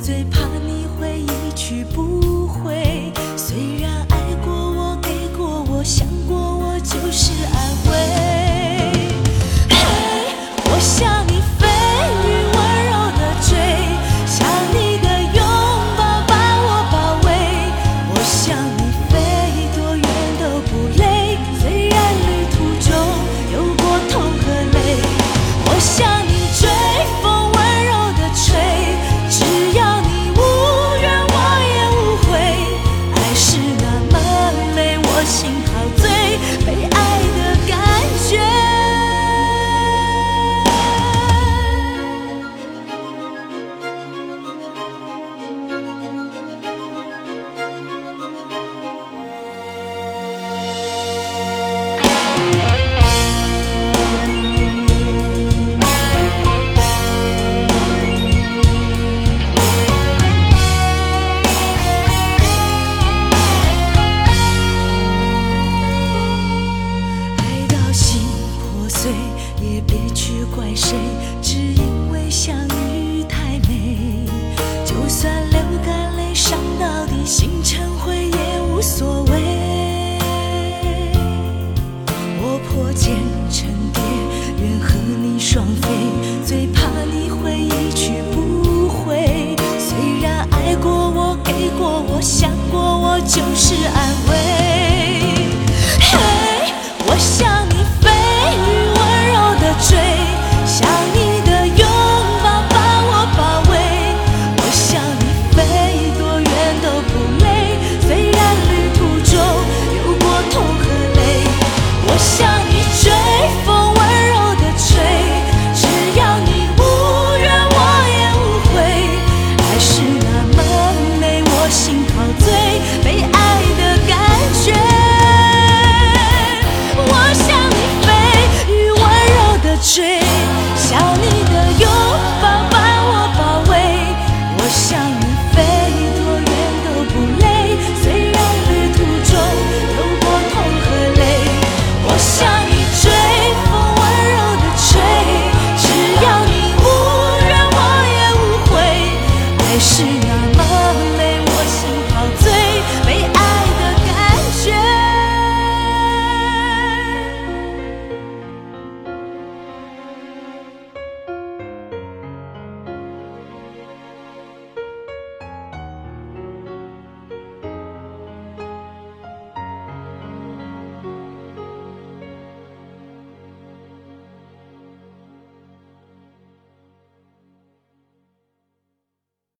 最怕你会一去不回，虽然爱过我，给过我，想过我，就是爱。最怕你会一去不回。虽然爱过我给过我想过我就是安慰。追想你